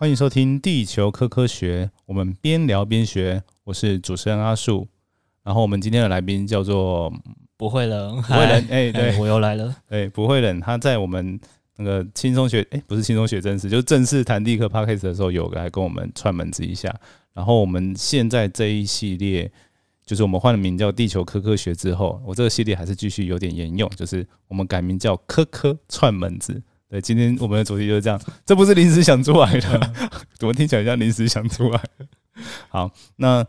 欢迎收听《地球科科学》，我们边聊边学。我是主持人阿树，然后我们今天的来宾叫做不会冷，不会冷，哎，嗨对我又来了。对，不会冷。他在我们那个轻松学，哎，不是轻松学正式，就是正式谈地科 p a c k a g e 的时候，有来跟我们串门子一下。然后我们现在这一系列，就是我们换了名叫《地球科科学》之后，我这个系列还是继续有点沿用，就是我们改名叫“科科串门子”。对，今天我们的主题就是这样，这不是临时想出来的，怎么听起来像临时想出来的？好，那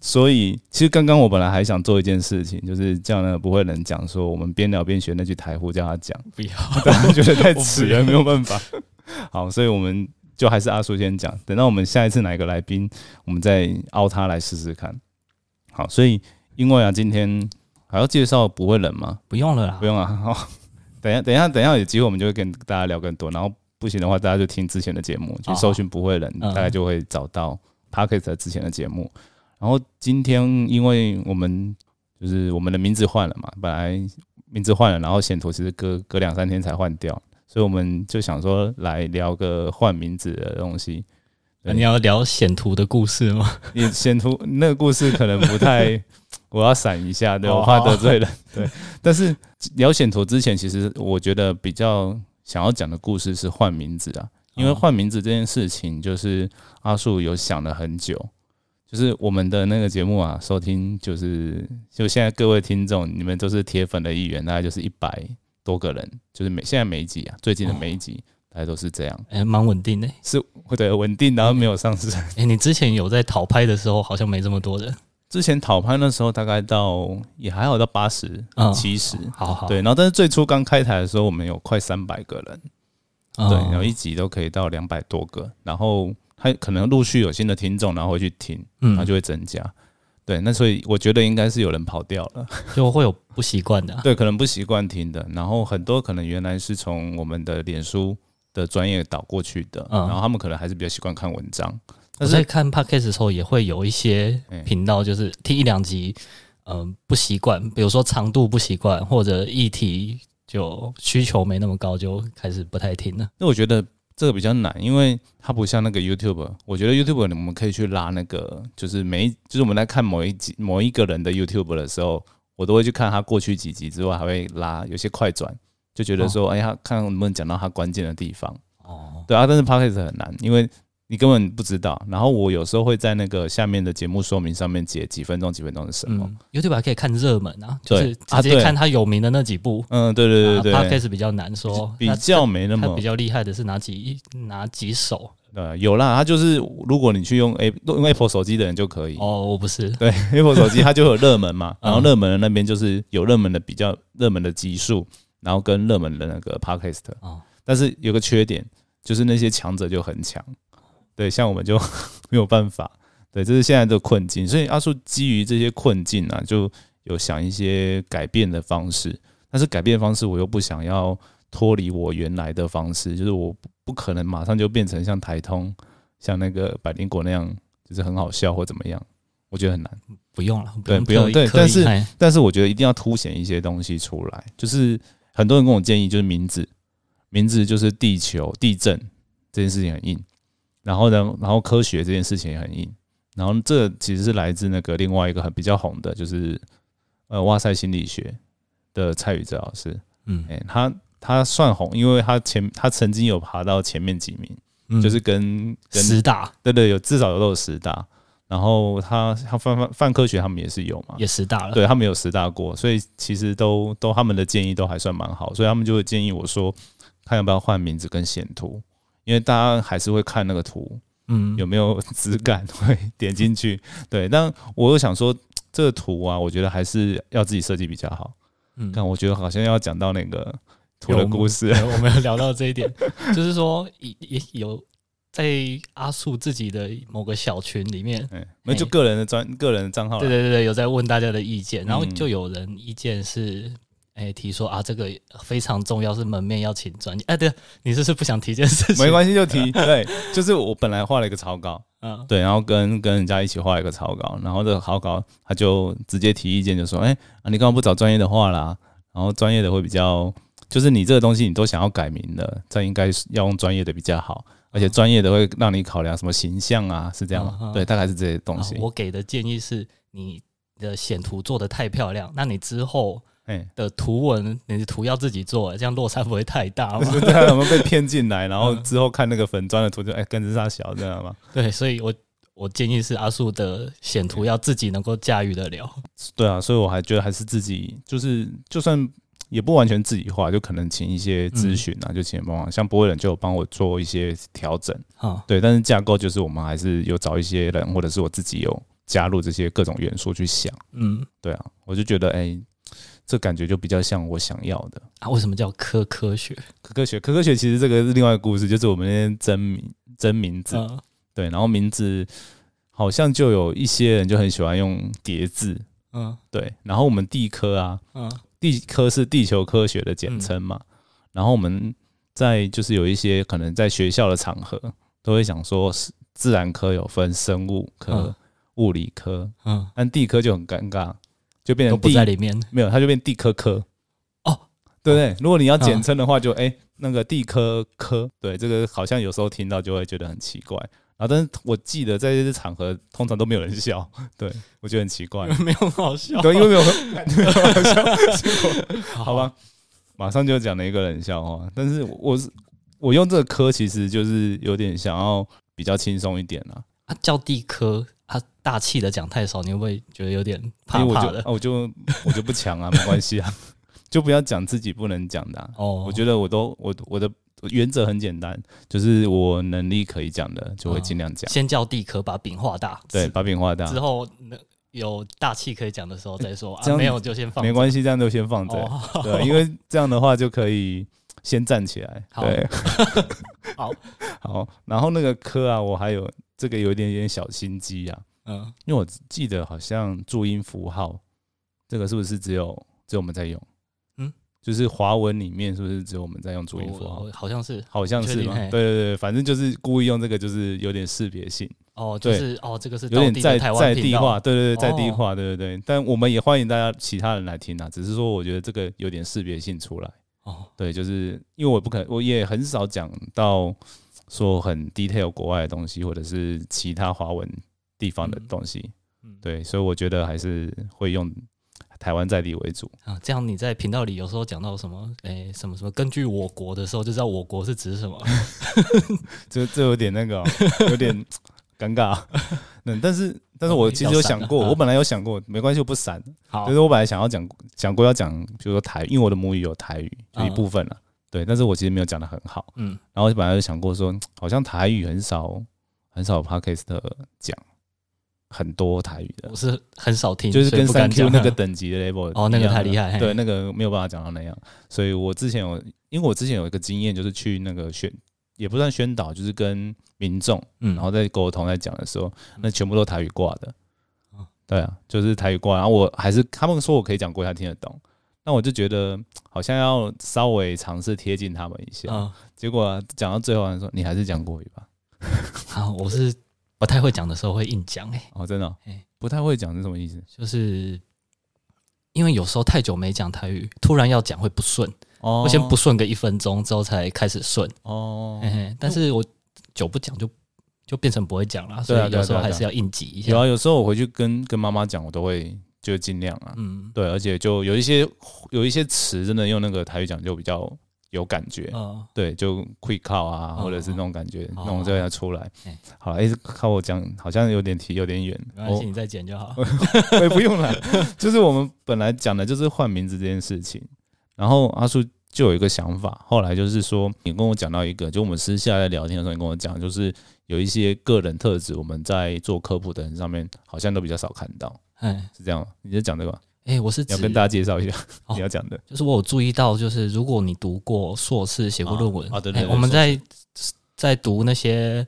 所以其实刚刚我本来还想做一件事情，就是叫那个不会冷讲说，我们边聊边学那句台呼，叫他讲，不要，但是觉得太迟了，没有办法。好，所以我们就还是阿叔先讲，等到我们下一次哪一个来宾，我们再凹他来试试看。好，所以因为啊，今天还要介绍不会冷吗？不用了啦不。用啊，好，等一下，等一下，等一下有机会我们就会跟大家聊更多，然后不行的话，大家就听之前的节目，就搜寻不会冷，嗯大概就会找到 p o c k e t 之前的节目。然后今天因为我们就是我们的名字换了嘛，本来名字换了，然后显图其实隔隔两三天才换掉，所以我们就想说来聊个换名字的东西。对你要聊显图的故事吗？你显图那个故事可能不太，我要闪一下，对我怕得罪人。对，但是聊显图之前，其实我觉得比较想要讲的故事是换名字啊，因为哦换名字这件事情，就是阿树有想了很久。就是我们的那个节目啊，收听就是就现在各位听众，你们都是铁粉的一员，大概就是一百多个人，就是每现在每一集啊，最近的每一集，大概都是这样，哎、蛮稳定的。是会对稳定，然后没有上市。哎、你之前有在讨拍的时候，好像没这么多人。之前讨拍的时候大概到也还好到八十嗯。七十，好好，对，然后但是最初刚开台的时候，我们有快三百个人，嗯。对，然后一集都可以到两百多个，然后他可能陆续有新的听众，然后会去听，嗯。然后就会增加。对，那所以我觉得应该是有人跑掉了，就会有不习惯的。啊、对，可能不习惯听的，然后很多可能原来是从我们的脸书的专业导过去的，嗯然后他们可能还是比较习惯看文章，我但是在看 podcast 的时候，也会有一些哎频道，就是听一两集，嗯、不习惯，比如说长度不习惯，或者议题就需求没那么高，就开始不太听了。那我觉得这个比较难，因为它不像那个 YouTube。我觉得 YouTube 我们可以去拉那个，就是每，就是我们在看某一集某一个人的 YouTube 的时候，我都会去看他过去几集之外，还会拉有些快转，就觉得说，哎呀，看能不能讲到他关键的地方。哦，对啊，但是 Podcast 很难，因为你根本不知道。然后我有时候会在那个下面的节目说明上面解几分钟几分钟是什么。嗯，YouTube 还可以看热门啊，就是直接看他有名的那几部。嗯，对对对对 p o d 对 c a s 比较难说，比那较没那么他比较厉害的是哪几哪几首？对，有啦，它就是如果你去用 A 用 Apple 手机的人就可以。哦，我不是，对，Apple 手机它就有热门嘛，嗯 然后热门的那边就是有热门的比较热门的集数，然后跟热门的那个 Podcast，哦，但是有个缺点，就是那些强者就很强，对，像我们就 没有办法，对，这是现在的困境，所以阿叔基于这些困境啊，就有想一些改变的方式，但是改变方式我又不想要脱离我原来的方式，就是我不不可能马上就变成像台通、像那个百灵果那样，就是很好笑或怎么样，我觉得很难。不用了，对不用对但是哎但是我觉得一定要凸显一些东西出来，就是很多人跟我建议，就是名字，名字就是地球地震这件事情很硬，然后呢，然后科学这件事情也很硬，然后这其实是来自那个另外一个很比较红的，就是呃哇塞心理学的蔡宇哲老师，嗯。哎、他他算红，因为他前他曾经有爬到前面几名，嗯。就是跟跟十大。对对有至少有都有十大，然后他他泛泛泛科学他们也是有嘛，也十大了，对他们有十大过，所以其实都都他们的建议都还算蛮好，所以他们就会建议我说，看要不要换名字跟显图，因为大家还是会看那个图嗯，有没有质感，会点进去。对，但我又想说，这个图啊，我觉得还是要自己设计比较好。嗯。看，我觉得好像要讲到那个图的故事，我们要聊到这一点，就是说也也有在阿树自己的某个小群里面，嗯，那就个人的专个人的账号，对对对对，有在问大家的意见，然后嗯就有人意见是。哎，提说啊，这个非常重要，是门面要请专业。哎，对，你是不是不想提这件事情？没关系就提。对，就是我本来画了一个草稿，嗯，对，然后跟跟人家一起画一个草稿，然后这个草稿他就直接提意见，就说：“哎、啊，你干嘛不找专业的画啦？然后专业的会比较，就是你这个东西你都想要改名了，这应该是要用专业的比较好。而且专业的会让你考量什么形象啊，是这样吗？嗯嗯对，大概是这些东西啊。我给的建议是，你的显图做的太漂亮，那你之后哎，的图文，你的图要自己做，这样落差不会太大吗？对啊，有没有被 骗进来？然后嗯之后看那个粉砖的图就哎跟着他小，这样吗？对，所以我我建议是阿树的显图要自己能够驾驭得了。对啊，所以我还觉得还是自己就是就算。也不完全自己画，就可能请一些咨询啊，就请人帮忙。像博伟人就有帮我做一些调整，啊，对。但是架构就是我们还是有找一些人，或者是我自己有加入这些各种元素去想。嗯，对啊，我就觉得哎、这感觉就比较像我想要的。啊，为什么叫科科学？科科学，科科学其实这个是另外一个故事，就是我们那天真名真名字，嗯对，然后名字好像就有一些人就很喜欢用叠字，嗯对，然后我们地科啊，嗯地科是地球科学的简称嘛，然后我们在就是有一些可能在学校的场合都会想说，是自然科有分生物科、嗯物理科，嗯，但地科就很尴尬，就变成地在里面。没有，它就变地科科哦，对不对？如果你要简称的话就，哎那个地科科，对，这个好像有时候听到就会觉得很奇怪。然后，但是我记得在这些场合，通常都没有人笑，对我觉得很奇怪。没有很好笑，对，因为没有 没有好笑，好吧，马上就讲了一个冷笑话。但是我是我用这个科，其实就是有点想要比较轻松一点啦。啊，叫地科，啊，大气的讲太少，你会不会觉得有点怕因为我怕的？就啊我就我就不强啊，没关系啊，就不要讲自己不能讲的啊、哦，我觉得我都我我的原则很简单，就是我能力可以讲的就会尽量讲。先叫地科，把饼画大，对，把饼画大，之后那有大气可以讲的时候再说，啊，没有就先放着，没关系，这样就先放着。哦，对，因为这样的话就可以先站起来。好对，好，好。然后那个科啊，我还有这个有一点点小心机啊，嗯，因为我记得好像注音符号这个是不是只有只有我们在用？嗯，就是华文里面是不是只有我们在用注音符号？好像是好像是吗？对对对，反正就是故意用这个，就是有点识别性。哦，就是哦，这个是有点在在地化，对对对，在地哦化，对对对。但我们也欢迎大家其他人来听啊，只是说我觉得这个有点识别性出来。哦，对，就是因为我不可能，我也很少讲到说很 detail 国外的东西，或者是其他华文地方的东西。嗯对，所以我觉得还是会用台湾在地为主。啊，这样你在频道里有时候讲到什么，诶，什么什么，根据我国的时候，就知道我国是指什么。这这有点那个哦、有点 尴尬。嗯，但是但是我其实有想过，我本来有想过，没关系，我不闪。好就是我本来想要讲讲过要讲，比如说台，因为我的母语有台语，就一嗯部分了。对，但是我其实没有讲的很好。嗯，然后本来就想过说，好像台语很少很少 podcast 讲很多台语的。我，是很少听，就是跟三 Q 讲。那个等级的 level 哦那个太厉害对，那个没有办法讲到那样。所以我之前有，因为我之前有一个经验，就是去那个宣，也不算宣导，就是跟民众，嗯，然后在沟通在讲的时候，那全部都台语挂的。哦。对啊，就是台语挂，然后我还是他们说我可以讲国语，他听得懂，那我就觉得好像要稍微尝试贴近他们一下。嗯，结果讲到最后，他说你还是讲国语吧。好，我是不太会讲的时候会硬讲，哎，哦，真的哦、嘿。不太会讲是什么意思？就是因为有时候太久没讲台语，突然要讲会不顺，哦。我先不顺个一分钟之后才开始顺，哦。嘿，嘿，但是我久不讲就就变成不会讲了，所以有时候还是要应急一下。有啊，有时候我回去跟跟妈妈讲，我都会就尽量啊。嗯。对，而且就有一些有一些词真的用那个台语讲就比较有感觉。嗯，对，就会靠啊，哦或者是那种感觉，哦那种就要出来哎。好，哎、靠我讲，好像有点题，有点远。我没关系，你再剪就好。我也不用了，就是我们本来讲的就是换名字这件事情，然后阿叔就有一个想法，后来就是说，你跟我讲到一个，就我们私下在聊天的时候，你跟我讲，就是有一些个人特质，我们在做科普的人上面好像都比较少看到，哎是这样吗？你在讲这个吗？哎，我是你要跟大家介绍一下哦你要讲的。就是我有注意到，就是如果你读过硕士、写过论文，哎啊啊对对对我们在在读那些，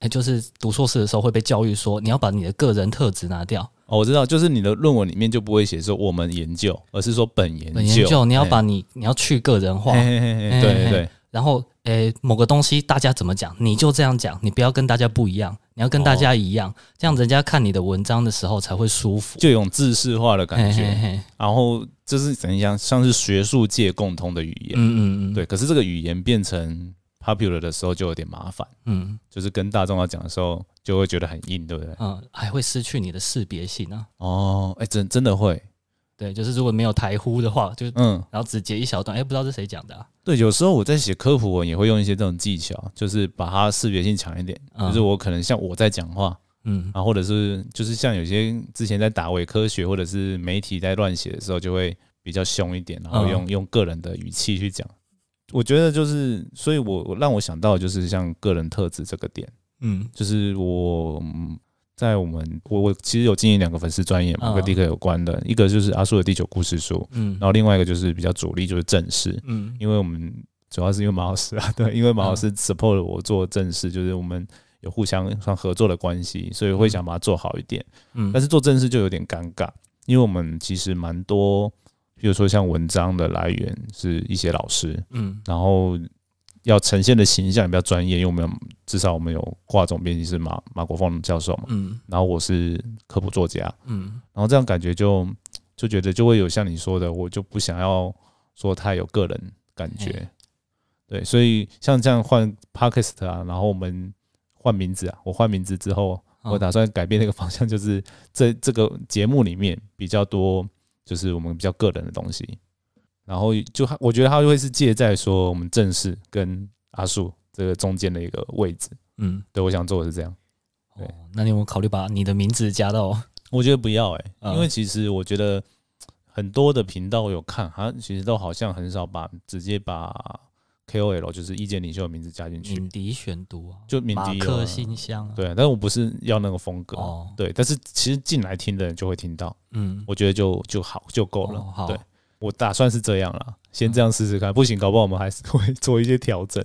哎，就是读硕士的时候会被教育说，你要把你的个人特质拿掉，哦，我知道，就是你的论文里面就不会写说我们研究，而是说本研究。本研究你要哎把你你要去个人化，对对对，然后诶某个东西大家怎么讲，你就这样讲，你不要跟大家不一样，你要跟大家一样，这样人家看你的文章的时候才会舒服。就有种自式化的感嘿嘿觉。嘿，然后这是怎样，像是学术界共通的语言。嗯嗯嗯，对，可是这个语言变成 popular 的时候就有点麻烦，嗯就是跟大众要讲的时候就会觉得很硬，对不对？嗯，还会失去你的识别性啊。哦，哎、真真的会，对，就是如果没有台呼的话，就嗯，然后只截一小段，哎、不知道是谁讲的、啊。对，有时候我在写科普文也会用一些这种技巧，就是把它识别性强一点，嗯。就是我可能像我在讲话，嗯。啊，或者是就是像有些之前在打伪科学或者是媒体在乱写的时候，就会比较凶一点，然后用、用个人的语气去讲。我觉得就是，所以我我让我想到就是像个人特质这个点，嗯。就是我嗯在我们我我其实有经营两个粉丝专业嘛，嗯。跟迪克有关的，一个就是阿叔的第九故事书，嗯。然后另外一个就是比较主力就是正式，嗯。因为我们主要是因为马老师啊，对，因为马老师 support 我做正事，就是我们有互相算合作的关系，所以会想把它做好一点。嗯，但是做正事就有点尴尬，因为我们其实蛮多，比如说像文章的来源是一些老师，嗯。然后要呈现的形象也比较专业，因为我们有至少我们有挂总编辑是马马国凤教授嘛，嗯。然后我是科普作家，嗯。然后这样感觉就就觉得就会有像你说的，我就不想要说太有个人感觉。嘿，对，所以像这样换 podcast 啊，然后我们换名字啊，我换名字之后，哦我打算改变那个方向，就是这这个节目里面比较多，就是我们比较个人的东西，然后就我觉得他会是借在说我们正式跟阿树这个中间的一个位置，嗯，对我想做的是这样。对哦，那你有没有考虑把你的名字加到？我觉得不要哎、嗯。因为其实我觉得很多的频道我有看，好像其实都好像很少把直接把 KOL 就是意见领袖的名字加进去，敏迪选读啊，就敏迪有马克信箱啊，对，但是我不是要那个风格，哦。对，但是其实进来听的人就会听到，嗯，我觉得就就好就够了，哦好。对我打算是这样啦，先这样试试看，不行，搞不好我们还是会 做一些调整，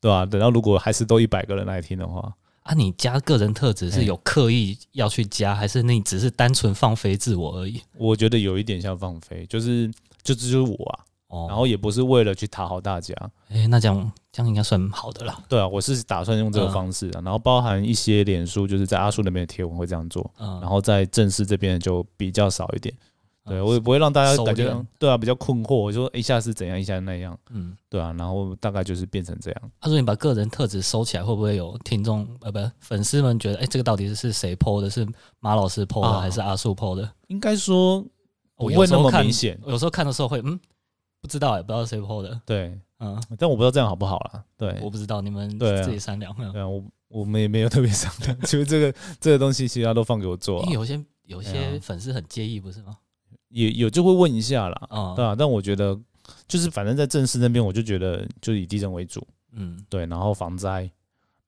对吧、等到如果还是都一百个人来听的话，啊，你加个人特质是有刻意要去加，还是你只是单纯放飞自我而已？我觉得有一点像放飞，就是就这就是我啊，哦，然后也不是为了去讨好大家，哎、那这样这样应该算好的啦。对啊，我是打算用这个嗯方式啊，然后包含一些脸书，就是在阿叔那边的贴文会这样做，嗯，然后在正式这边就比较少一点。对嗯我也不会让大家感觉对啊比较困惑，我说一下是怎样，一下那样，嗯，对啊，然后大概就是变成这样。他说你把个人特质收起来，会不会有听众呃不粉丝们觉得，哎、这个到底是谁 PO 的？是马老师 PO 的、啊还是阿树 PO 的？应该说不会那么明显，有时候看的时候会嗯，不知道哎、不知道谁 PO 的，对，嗯，但我不知道这样好不好啦。对，我不知道，你们自己商量。嗯对啊，我我们也没有特别商量，就是这个这个东西，其实他都放给我做啊因为，有些有些啊粉丝很介意，不是吗？也有就会问一下啦，啊、对啊，但我觉得就是反正在正式那边，我就觉得就以地震为主，嗯对，然后防灾。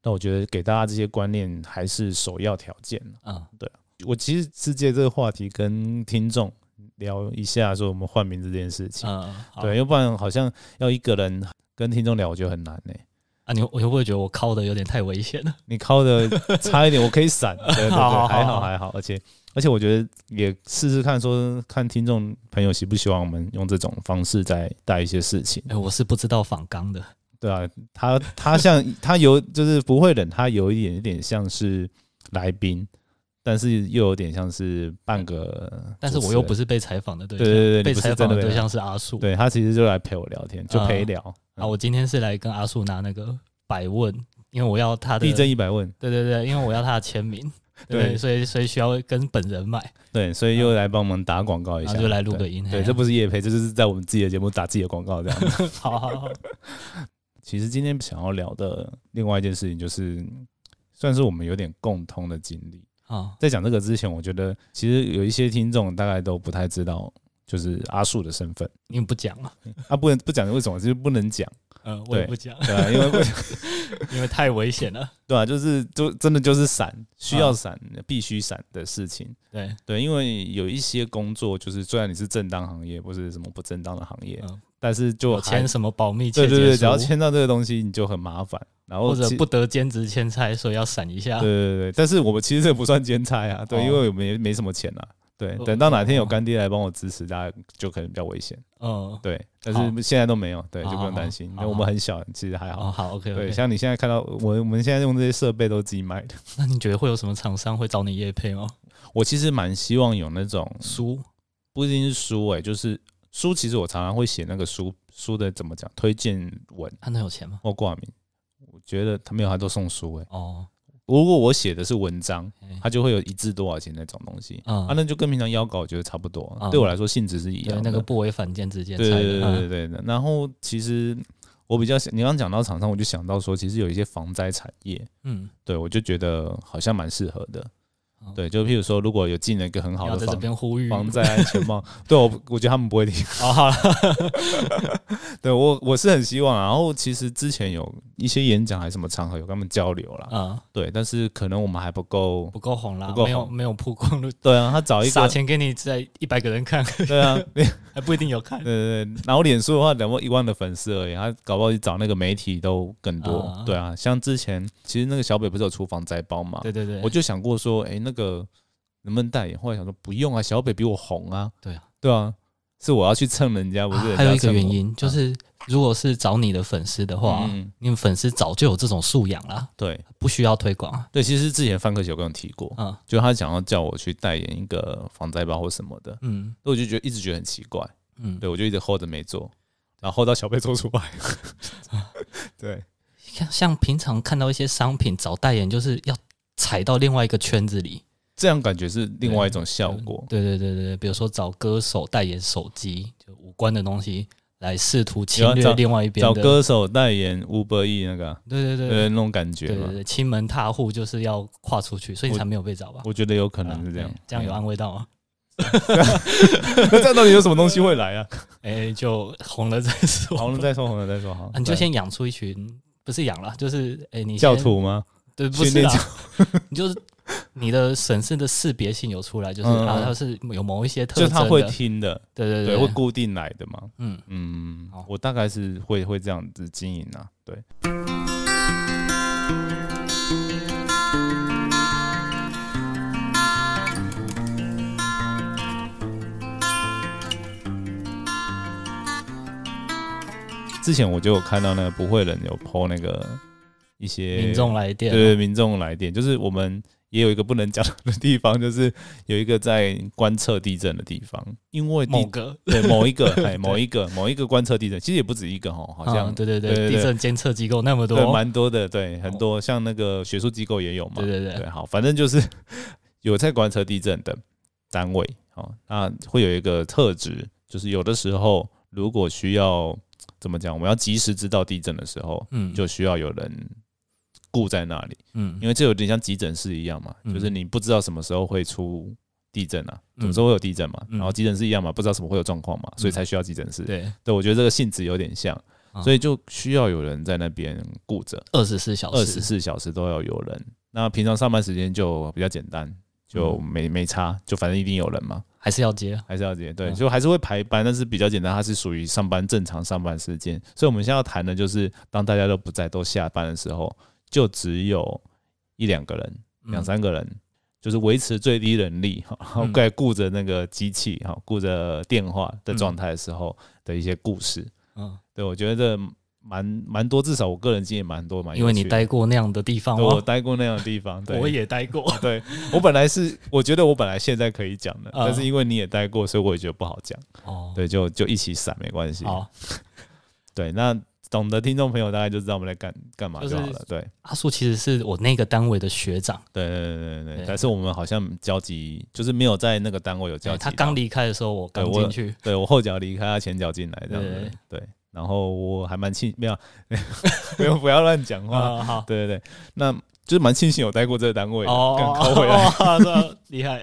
那我觉得给大家这些观念还是首要条件。啊嗯我其实是借这个话题跟听众聊一下，说我们换名字这件事情。嗯，对，要不然好像要一个人跟听众聊，我觉得很难呢、啊，你我会不会觉得我敲的有点太危险了？你敲的差一点，我可以闪。对对对，还好好还好，而且而且我觉得也试试看，说看听众朋友喜不喜欢我们用这种方式在带一些事情。哎、我是不知道仿纲的。对啊，他他像他有就是不会冷，他有一点有点像是来宾，但是又有点像是半个，但是我又不是被采访的对象，对对对被采访的对象是阿树。对他其实就来陪我聊天，就陪聊。啊，我今天是来跟阿树拿那个百问，因为我要他的地震一百问，对对对，因为我要他的签名，对，对所以所以需要跟本人买，对，所以又来帮忙打广告一下，然后就来录个音。对。对，这不是叶培，这就是在我们自己的节目打自己的广告这样。好 好好，其实今天想要聊的另外一件事情，就是算是我们有点共通的经历。啊，在讲这个之前，我觉得其实有一些听众大概都不太知道，就是阿树的身份。因为不讲啊，啊，不能不讲为什么，就是不能讲，嗯，我也对不讲，对啊，因为不 因为太危险了。对啊，就是就真的就是闪，需要闪，必须闪的事情。对，对，因为有一些工作，就是虽然你是正当行业，不是什么不正当的行业，嗯，但是就签什么保密对对对，只要签到这个东西，你就很麻烦。然后或者不得兼职签差，所以要闪一下。对对对，但是我们其实这不算兼差啊，对，哦因为我们也没什么钱啊。对，哦等到哪天有哦干爹来帮我支持，大家就可能比较危险。嗯，对，但是现在都没有，对，就不用担心。好因为我们很小，其实还哦，好。好，OK 对，像你现在看到我，我们现在用这些设备都是自己买的。那你觉得会有什么厂商会找你叶配吗？我其实蛮希望有那种书不一定是书诶、就是书，其实我常常会写那个书书的怎么讲推荐文他能有钱吗？或挂名。我觉得他没有，他都送书哎、哦，如果我写的是文章哎，它就会有一字多少钱那种东西，嗯啊，那就跟平常邀稿我觉得差不多，嗯对我来说性质是一样的。那个不违反间之间对对，对对对对。然后其实我比较想，你刚刚讲到厂商，我就想到说，其实有一些防灾产业，嗯，对我就觉得好像蛮适合的哦。对，就譬如说，如果有进了一个很好的防边呼吁防灾安全帽，对我我觉得他们不会听。啊，好，对我我是很希望啊，然后其实之前有一些演讲还是什么场合有跟他们交流啦，嗯，对，但是可能我们还不够。不够红啦，没有没有曝光率，对啊，他找一个，撒钱给你在一百个人看，对啊，对还不一定有看。对对，然后脸书的话，两万一万的粉丝而已，他搞不好去找那个媒体都更多。啊对啊，像之前其实那个小北不是有出防灾包嘛，对对对，我就想过说，哎、那个能不能代言？后来想说不用啊，小北比我红啊。对啊，对啊，是我要去蹭人家，不是啊还有一个原因就是，如果是找你的粉丝的话，嗯，你们粉丝早就有这种素养啦，对不需要推广啊。对，其实之前范克有跟我提过，嗯就他想要叫我去代言一个防灾包或什么的，嗯那我就觉得一直觉得很奇怪，嗯，对我就一直 hold 着没做，然后 hold 到小贝做出来，对像像平常看到一些商品找代言，就是要踩到另外一个圈子里，这样感觉是另外一种效果。对对对对对，比如说找歌手代言手机，就无关的东西来试图侵略另外一边。找歌手代言 Uber E 那个啊，对对对呃，那种感觉嘛，对对对，亲门踏户就是要跨出去，所以你才没有被找吧？我觉得有可能是这样。这样有安慰到吗？那 这样到底有什么东西会来啊？哎，就红了再说。红了再说，红了再说，好啊，你就先养出一群，不是养了，就是哎，你先教，徒吗？对，不是啦，你就是你的审视的识别性有出来，就是嗯啊，它是有某一些特征的，就他会听的，对，对对。对，会固定来的嘛。嗯，嗯，我大概是会会这样子经营啊，对。之前我就有看到那个不会人有 PO 那个一些民众来电，对民众来电，就是我们也有一个不能讲的地方，就是有一个在观测地震的地方，因为某个。对某一个 哎某一个某一个观测地震，其实也不止一个哈，好像嗯对对对对地震监测机构那么对多，蛮多的，对很多像那个学术机构也有嘛，对对对。对，好，反正就是 有在观测地震的单位，哦，那会有一个特质，就是有的时候如果需要怎么讲，我们要及时知道地震的时候，嗯，就需要有人顾在那里，嗯。因为这有点像急诊室一样嘛，嗯。就是你不知道什么时候会出地震啊，嗯。什么时候会有地震嘛，嗯。然后急诊室一样嘛，不知道什么会有状况嘛，所以才需要急诊室。对，对，我觉得这个性质有点像，嗯所以就需要有人在那边顾着，二十四小时，二十四小时都要有人。那平常上班时间就比较简单，就嗯。没没差，就反正一定有人嘛，还是要接，还是要接，对，嗯。就还是会排班，但是比较简单，它是属于上班正常上班时间。所以我们现在要谈的就是，当大家都不在，都下班的时候，就只有一两个人，嗯。两三个人，就是维持最低人力，哈，然后嗯在顾着那个机器，哈，顾着电话的状态的时候的一些故事。嗯，对我觉得蛮蛮多，至少我个人经验蛮多，蛮有因为你待过那样的地方对我哦，待过那样的地方，对。我也待过，对我本来是我觉得我本来现在可以讲的，嗯。但是因为你也待过，所以我也觉得不好讲。哦，对，就就一起散没关系。好，对，那懂的听众朋友大概就知道我们在干干嘛就好了。就是对，阿树其实是我那个单位的学长，对对对对对。但是我们好像交集就是没有在那个单位有交集他刚离开的时候，我刚进去，对我后脚离开，他前脚进来这样子对。对，然后我还蛮庆，没有 没有不要乱讲话。啊，好，对对对，那就是蛮庆幸有待过这个单位的，哦，更抠回来。哦，这 厉害，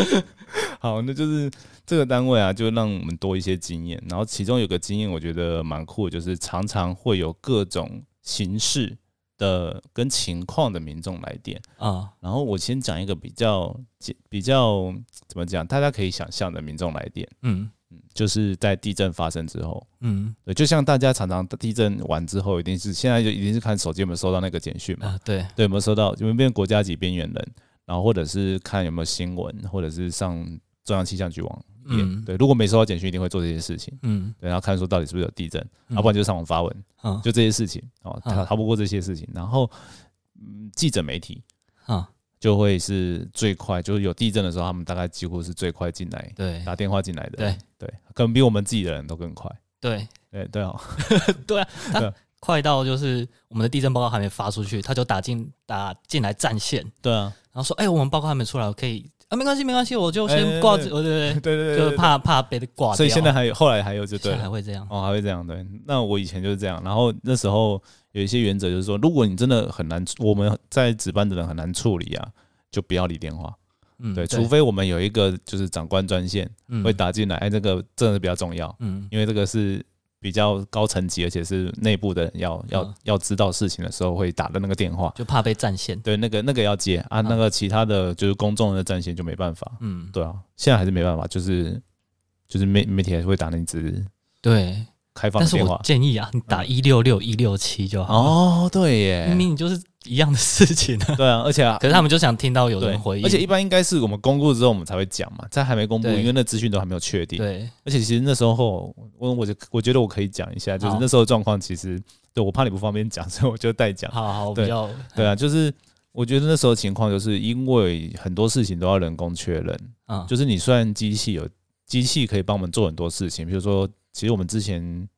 好，那就是这个单位啊，就让我们多一些经验。然后其中有个经验，我觉得蛮酷，就是常常会有各种形式的跟情况的民众来电。啊，然后我先讲一个比较简比较怎么讲，大家可以想象的民众来电，嗯嗯，就是在地震发生之后，嗯对，就像大家常常地震完之后，一定是现在就一定是看手机有没有收到那个简讯嘛，啊，对，对，有没有收到？有没有变国家级边缘人？然后或者是看有没有新闻，或者是上中央气象局网页。嗯对，如果没收到简讯，一定会做这些事情。嗯，对，然后看说到底是不是有地震，嗯要不然就上网发文，啊就这些事情哦，逃不过这些事情。然后，嗯，记者媒体啊，就会是最快，就是有地震的时候，他们大概几乎是最快进来对。打电话进来的。对。对，可能比我们自己的人都更快。对。对对哦，对啊，他快到就是我们的地震报告还没发出去，他就打进打进来占线，对啊，然后说：“哎、我们报告还没出来，我可以啊，没关系，没关系，我就先挂着，哦对对对对对，就怕怕被挂掉。”所以现在还有后来还有就对还会这样，哦，还会这样。对。那我以前就是这样，然后那时候有一些原则就是说，如果你真的很难，我们在值班的人很难处理啊，就不要理电话。嗯，对，除非我们有一个就是长官专线嗯会打进来，哎，这个真的是比较重要，嗯因为这个是比较高层级，而且是内部的人要要嗯要知道事情的时候会打的那个电话。就怕被占线，对，那个那个要接啊，那个其他的就是公众的占线就没办法。嗯，对啊，现在还是没办法，就是就是媒媒体还是会打那只对。开放但是我。建议啊，你打一六六一六七就好，哦，对耶。明，明你就是一样的事情啊。对啊，而且啊可是他们就想听到有对人回应，而且一般应该是我们公布之后我们才会讲嘛，在还没公布，对。因为那资讯都还没有确定。对，而且其实那时候我我就我觉得我可以讲一下，就是好。那时候的状况，其实对我怕你不方便讲，所以我就代讲。好好，我对比较对啊，就是我觉得那时候情况就是因为很多事情都要人工确认，嗯，就是你虽然机器有机器可以帮我们做很多事情，比如说，其实我们之前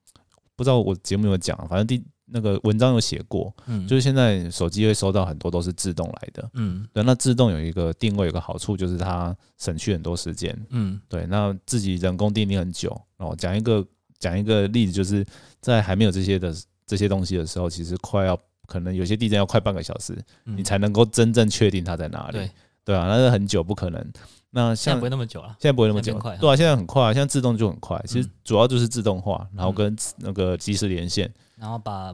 不知道我节目有讲，反正第那个文章有写过，嗯就是现在手机会收到很多都是自动来的。嗯对，那自动有一个定位，有个好处就是它省去很多时间。嗯对，那自己人工定义很久。哦，讲一个讲一个例子，就是在还没有这些的这些东西的时候，其实快要可能有些地震要快半个小时，嗯你才能够真正确定它在哪里。对，对啊，那是很久不可能。那像现在不会那么久了，现在不会那么快，对啊，现在很快，现在自动就很快。其实嗯主要就是自动化，然后跟那个即时连线。然后把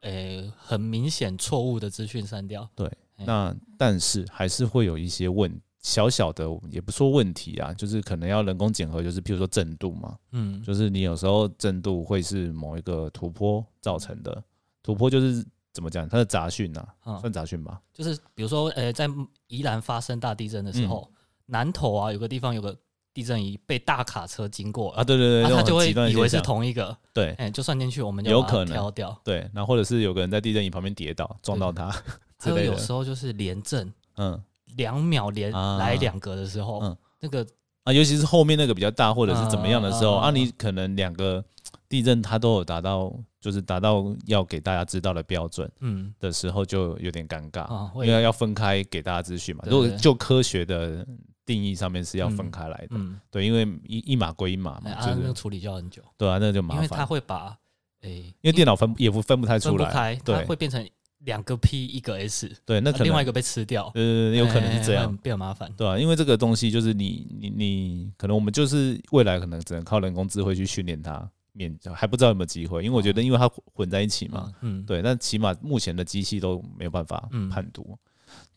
诶很明显错误的资讯删掉，对，哎那但是还是会有一些问小小的，也不说问题啊，就是可能要人工检核，就是譬如说震度嘛，嗯就是你有时候震度会是某一个突坡造成的，突坡就是怎么讲，它的杂讯呐，嗯，算杂讯吧？就是比如说呃在宜兰发生大地震的时候，嗯南投啊有个地方有个地震仪被大卡车经过。啊，对对对，啊他就会以为是同一个，对。哎就算进去我们就有可能。挑掉，对，然后或者是有个人在地震仪旁边跌倒撞到他之还有有，时候就是连震嗯。两秒连啊。来两个的时候嗯，那个啊，尤其是后面那个比较大或者是怎么样的时候啊，你可能两个地震它都有达到，就是达到要给大家知道的标准嗯的时候，就有点尴尬，啊。因为要分开给大家资讯嘛。如果就科学的定义上面是要分开来的，嗯，对，因为一一码归一码嘛，就是哎啊那个处理就要很久，对啊，那就麻烦。因为它，会把诶因为电脑分也不分不太出来，分不开，对。会变成两个 P 一个 S，对，那可能另外一个被吃掉，呃有可能是这样。哎会很，变麻烦。对啊，因为这个东西就是你你你，可能我们就是未来可能只能靠人工智慧去训练它，免还不知道有没有机会，因为我觉得因为它混混在一起嘛，嗯，对，但起码目前的机器都没有办法嗯。判读，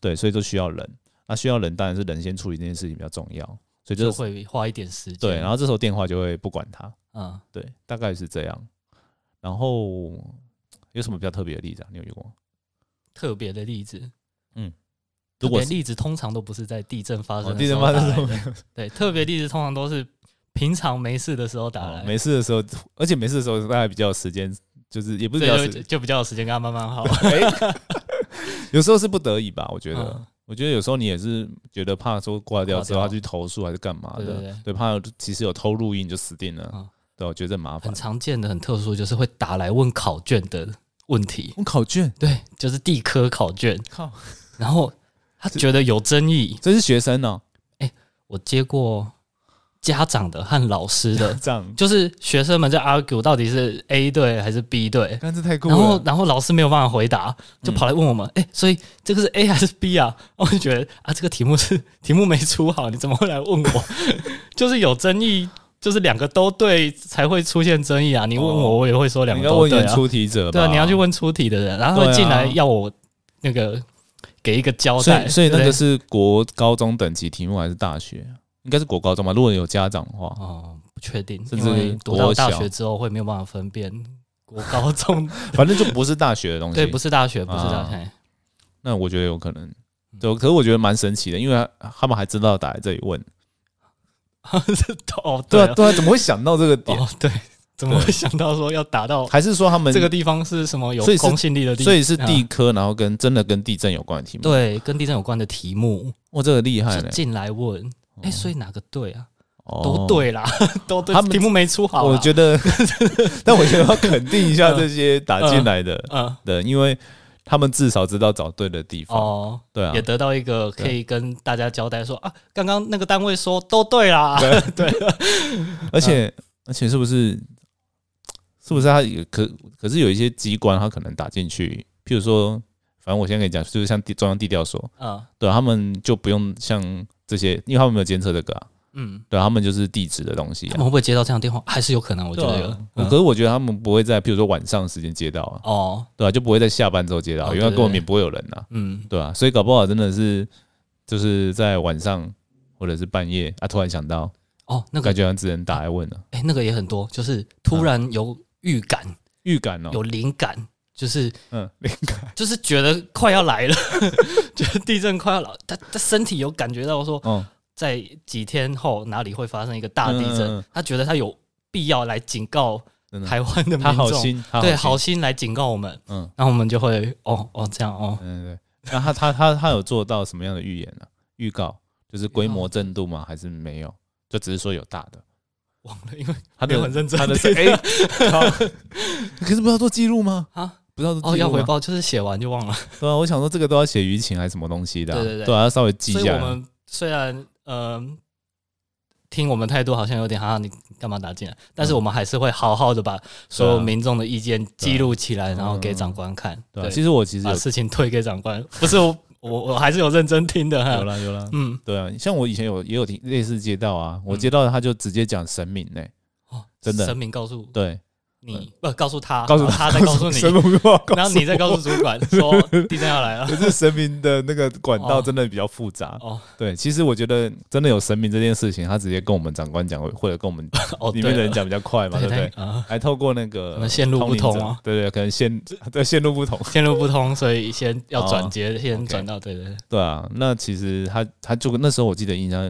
对，所以都需要人，那需要人当然是人先处理这件事情比较重要，所以就就会花一点时间。对，然后这时候电话就会不管他，嗯，对，大概是这样，然后有什么比较特别的例子啊？你有遇过？特别的例子，嗯如特果例子通常都不是在地震发生哦地震发生的时候的，对，特别例子通常都是平常没事的时候打哦来，没事的时候，而且没事的时候大家比较有时间，就是也不是比较就就比较有时间跟他慢慢好。哎，有时候是不得已吧，我觉得。嗯我觉得有时候你也是觉得怕说挂掉之后挂掉他去投诉还是干嘛的，对怕其实有偷录音就死定了，嗯对，我觉得很麻烦很。常见的、很特殊，就是会打来问考卷的问题。问考卷，对，就是地科考卷，靠，然后他觉得有争议。这是学生哦，我接过家长的和老师的，就是学生们在 argue 到底是 A 队还是 B 队，但是太酷然后。然后老师没有办法回答，就跑来问我们，哎、所以这个是 A 还是 B 啊？我就觉得啊，这个题目是 题目没出好，你怎么会来问我？就是有争议。就是两个都对才会出现争议啊！你问我，哦我也会说两个都对啊。出题者吧？对啊，你要去问出题的人，然后进来要我那个给一个交代。所以所以那个是国高中等级题目还是大学？应该是国高中吧。如果有家长的话，哦，不确定，甚至读到大学之后会没有办法分辨国高中，反正就不是大学的东西。对，不是大学，不是大啊学，那我觉得有可能。嗯对，可是我觉得蛮神奇的，因为他们还知道打来这里问。哦，对啊，啊，对啊，怎么会想到这个点？哦，对，怎么会想到说要打到还是说他们这个地方是什么有公信力的地方？所以是地啊科，然后跟真的跟地震有关的题目。，对跟地震有关的题目，哇，这个厉害了。进来问，哎，哦所以哪个对啊？都。对啦，都对他，们题目没出好。我觉得，但我觉得要肯定一下这些打进来的 嗯的，因为他们至少知道找对的地方。哦，对啊。也，得到一个可以跟大家交代说啊，刚刚那个单位说都对啦，对，而且而且是不是是不是他也可可是有一些机关，他可能打进去，譬如说，反正我现在跟你讲，就是像地中央地调所，嗯。对啊、他们就不用像这些，因为他们没有监测这个啊，嗯，对啊、他们就是地址的东西啊。他们会不会接到这样的电话？还是有可能，我觉得有。啊，嗯可是我觉得他们不会在，譬如说晚上时间接到啊，哦，对啊，就不会在下班之后接到，哦因为根本也不会有人啊，嗯，对啊，所以搞不好真的是就是在晚上或者是半夜啊，突然想到，哦，那个。感觉像只能打来问了，哎，那个也很多，就是突然有预感，预感哦，有灵感，就是嗯，灵感，就是觉得快要来了，觉 得地震快要来，他他身体有感觉到说，嗯，在几天后哪里会发生一个大地震，嗯嗯嗯。他觉得他有必要来警告，台湾的民他好众，心，对，好心，来警告我们，嗯。然后我们就会哦哦这样哦，嗯，对。那他他他他有做到什么样的预言呢、预告？就是规模震度吗？还是没有？就只是说有大的。忘了，因为他的没有很认真他的是哎，靠 可是不是要做记录吗？啊不是要做哦？要回报，就是写完就忘了。对啊，我想说这个都要写舆情还是什么东西的啊、对对对对啊，要稍微记一下。所以我们虽然呃听我们态度好像有点哈，你干嘛打进来？但是我们还是会好好的把所有民众的意见记录起来，然后给长官看。对其实我其实把事情推给长官，不是我 我我还是有认真听的有哈。啦有啦，嗯，对啊，像我以前有也有听类似接到啊，我接到他就直接讲神明呢、哦，真的神明告诉对，你，不告诉他，告诉他再告诉你，然后你再告诉主管说地震要来了。可是神明的那个管道哦。真的比较复杂。哦。对，其实我觉得真的有神明这件事情，他直接跟我们长官讲，或者跟我们 哦，里面的人讲比较快嘛，对不对？啊，还透过那个线路不同啊。通对对，可能线对线路不同，线路不通，所以先要哦转接，先转到对对对，对啊。那其实他他就那时候我记得印象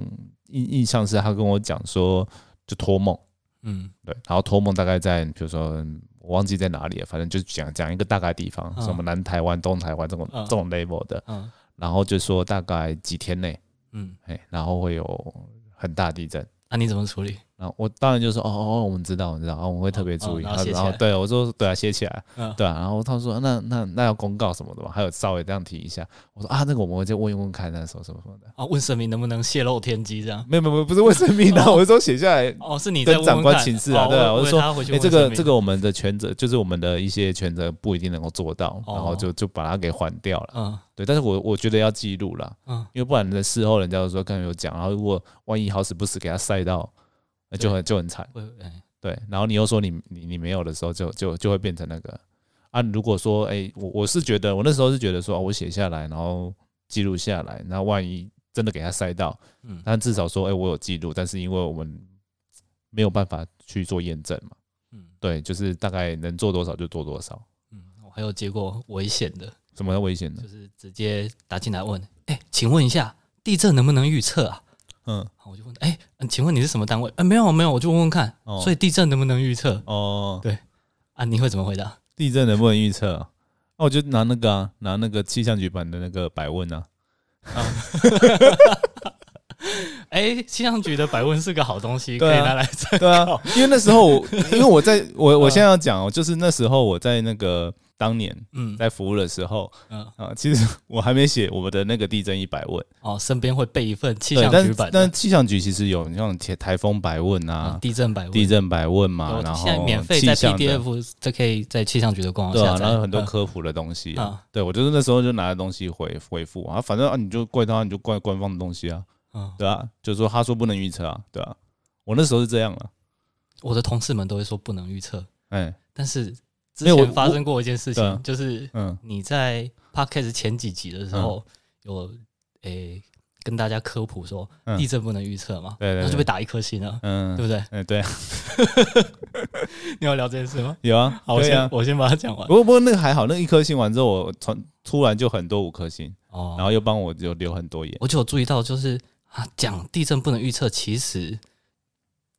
印印象是他跟我讲说，就托梦，嗯。对，然后托梦大概在比如说我忘记在哪里了，反正就讲讲一个大概地方，嗯。什么南台湾、东台湾这种嗯。这种 level 的，嗯。然后就说大概几天内，嗯，哎，然后会有很大地震。那你怎么处理？然后我当然就说哦哦，我们知道，我们知道，哦我们会特别注意。哦然后对我说对啊，写起来，嗯对啊。然后他说那那那要公告什么的嘛，还有稍微这样提一下。我说啊，那个我们会再问一问看，那什么什么什么的。啊，问神明能不能泄露天机这样？没有没有，不是问神明的，哦我是说写下来。哦，是你在跟长官请示啊哦对啊我是说哎，这个这个我们的权责就是我们的一些权责不一定能够做到，哦然后就就把它给缓掉了。嗯对，但是我我觉得要记录了，嗯因为不然的事后人家就说刚才有讲，然后如果万一好死不死给他塞到，那就很就很惨。对，然后你又说你你你没有的时候就，就就会变成那个啊。如果说，哎、我我是觉得，我那时候是觉得说，哦我写下来，然后记录下来，那万一真的给他塞到，嗯但至少说，哎、我有记录，但是因为我们没有办法去做验证嘛，嗯对，就是大概能做多少就做多少，嗯，我还有接过危险的，什么叫危险的就？是直接打进来问，哎，请问一下地震能不能预测啊？嗯，好我就问，哎，嗯请问你是什么单位？哎，没有没有，我就问问看，哦所以地震能不能预测哦，对啊？你会怎么回答？地震能不能预测啊？那我就拿那个啊，拿那个气象局版的那个百问啊，哎，气象局的百问是个好东西，啊可以拿来参对啊考。，因为那时候我，因为我在我我嗯现在要讲哦，就是那时候我在那个当年嗯。在服务的时候嗯，啊，其实我还没写我们的那个地震一百问，哦，身边会备一份气象局版的。但气象局其实有像台台风百问啊嗯，地震百问，地震百问嘛，有然后现在免费在气象的。PDF，这可以在气象局的官网对啊，下载。然后有很多嗯。科普的东西啊。嗯，对我就是那时候就拿着东西回回复啊，反正啊你就怪他，你就怪官方的东西啊，嗯，对啊，就是说他说不能预测啊，对啊，我那时候是这样啊，我的同事们都会说不能预测，哎，但是之前发生过一件事情，就是嗯你在 podcast 前几集的时候有诶跟大家科普说嗯地震不能预测嘛，对对对然后就被打一颗星了，嗯对不对？嗯对，你要聊这件事吗？有啊，好，我先我先把它讲完不。过不过那个还好，那一颗星完之后，我突突然就很多五颗星，哦然后又帮我有留很多言。我就有注意到，就是啊，讲地震不能预测，其实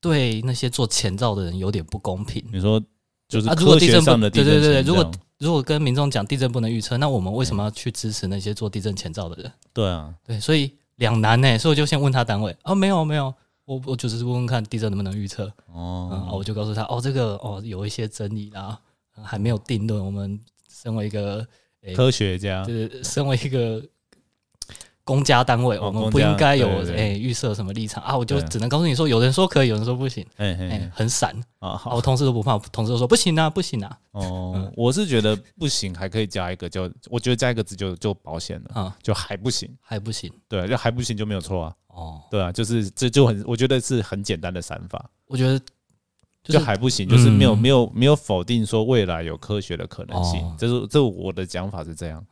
对那些做前兆的人有点不公平。你说就是啊如果地震不上的地震对对对对如果如果跟民众讲地震不能预测，那我们为什么要去支持那些做地震前兆的人？对啊，对，所以两难呢。所以我就先问他单位啊，没有没有，我我就只是问问看地震能不能预测，嗯，哦，我就告诉他，哦，这个哦有一些争议啦，呃还没有定论。我们身为一个，诶科学家，就是身为一个公家单位，我们不应该有诶预设什么立场。啊。我就只能告诉你说，有人说可以，有人说不行，哎哎、哎，很散。啊我同事都不怕，同事都说不行啊，不行啊，哦，我是觉得不行，还可以加一个，就我觉得加一个字就就保险了，啊，就还不行，还不行。对，就还不行就没有错啊，哦，对啊，就是这就很，我觉得是很简单的散法，我觉得就就还不行，就是没有嗯。没有没有否定说未来有科学的可能性。哦，这是这我的讲法是这样，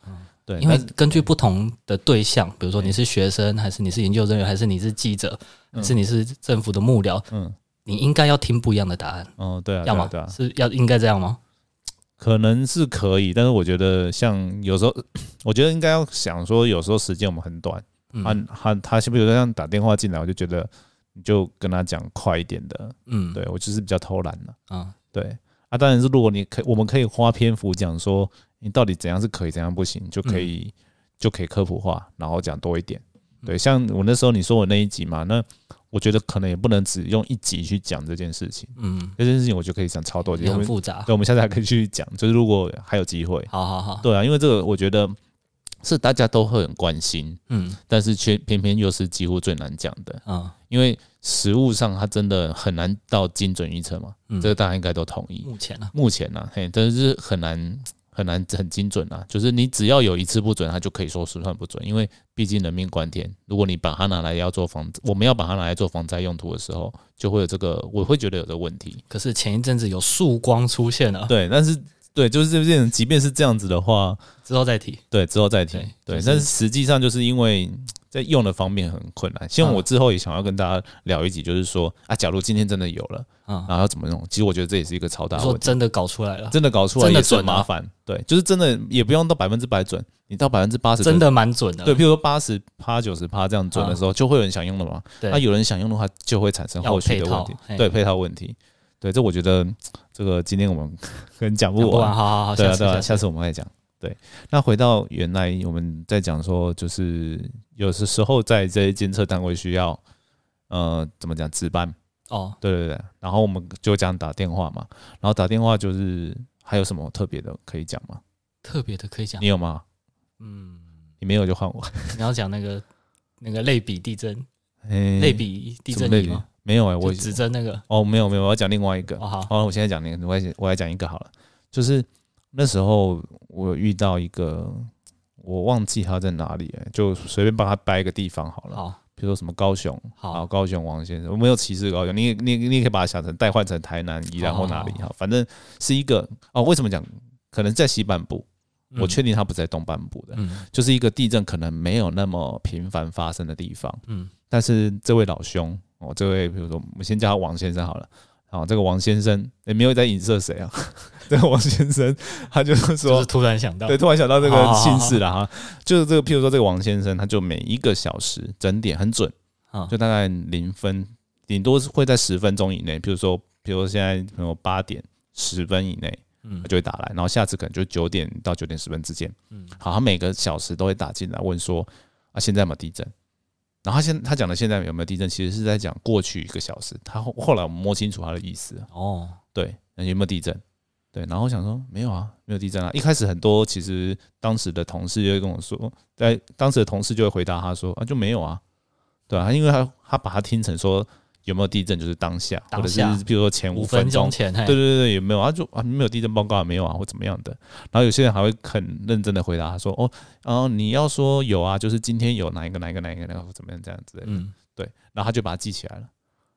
对，因为根据不同的对象，比如说你是学生，还是你是研究人员，还是你是记者，还是你是政府的幕僚，嗯。你应该要听不一样的答案，哦对啊，要吗？对啊是要应该这样吗？可能是可以，但是我觉得像有时候，我觉得应该要想说，有时候时间我们很短，嗯。他他他，比如说像打电话进来，我就觉得你就跟他讲快一点的，嗯，对我就是比较偷懒了，啊，对。啊，当然是如果你可我们可以花篇幅讲说你到底怎样是可以，怎样不行，就可以、就可以科普化，然后讲多一点。对，像我那时候你说我那一集嘛，那我觉得可能也不能只用一集去讲这件事情，嗯，这件事情我就可以讲超多集，很复杂。对，我们下次还可以去讲，就是如果还有机会，好好好，对啊，因为这个我觉得是大家都会很关心，嗯但是却偏偏又是几乎最难讲的，嗯因为实物上它真的很难到精准预测嘛，嗯这个大家应该都同意。目前呢，目前呢、嘿，但是很难很难很精准啊，就是你只要有一次不准，它就可以说是算不准，因为毕竟人命关天。如果你把它拿来要做防，我们要把它拿来做防灾用途的时候，就会有这个，我会觉得有这个问题。可是前一阵子有曙光出现了，对，但是对，就是这件，即便是这样子的话，之后再提。对，之后再提。对对，就是但是实际上就是因为在用的方面很困难。希望嗯我之后也想要跟大家聊一集，就是说啊，假如今天真的有了，嗯然后要怎么弄？其实我觉得这也是一个超大的问题。说真的搞出来了，真的搞出来真的也是很准啊麻烦，对，就是真的也不用到百分之百准，你到百分之八十真的蛮准的。对，譬如说八十趴、九十趴这样准的时候，就会有人想用了嘛。对那有人想用的话，就会产生后续的问题要配套，嘿对配套问题。对，这我觉得这个今天我们跟讲不讲不完，完，好好好，对啊对啊，下次下下次我们再讲。对，那回到原来我们在讲说，就是有的时候在这些监测单位需要，呃，怎么讲值班？哦，对对对，然后我们就讲打电话嘛，然后打电话就是还有什么特别的可以讲吗？特别的可以讲你，有吗？嗯，你没有就换我。你要讲那个那个类比地震，类类比地震仪吗？？没有哎、我就指针那个，哦没有没有，我要讲另外一个。哦好，好，我现在讲那个，我来我来讲一个好了，就是那时候我有遇到一个，我忘记他在哪里、欸，就随便帮他掰一个地方好了，好，比如说什么高雄，好好，高雄王先生，我没有歧视高雄，你你你也可以把它想成代换成台南、宜兰或哪里好哈，反正是一个哦。为什么讲？可能在西半部，我嗯确定他不在东半部的，嗯就是一个地震可能没有那么频繁发生的地方。嗯但是这位老兄哦，这位比如说我们先叫他王先生好了。好，这个王先生也没有在影射谁啊。这个王先生，他就是就说是，突然想到，对，突然想到这个姓氏了哈，就是这个，譬如说这个王先生，他就每一个小时整点很准，啊就大概零分，顶多是会在十分钟以内。譬如说，譬如说现在可能八点十分以内，嗯他就会打来，然后下次可能就九点到九点十分之间。嗯好，他每个小时都会打进来问说啊，现在有没有地震？然后他现他讲的现在有没有地震，其实是在讲过去一个小时。他后后来我们摸清楚他的意思，哦，对，那有没有地震？对，然后我想说没有啊，没有地震啊。一开始很多其实当时的同事就会跟我说，在当时的同事就会回答他说啊就没有啊，对啊，因为他他把他听成说有没有地震就是当下，或者是比如说前五分钟，前，对对对对，有没有啊？就啊没有地震报告啊，没有啊，或怎么样的。然后有些人还会很认真的回答他说哦，然后你要说有啊，就是今天有哪一个哪一个哪一个哪个怎么样这样之类的。嗯对，然后他就把它记起来了。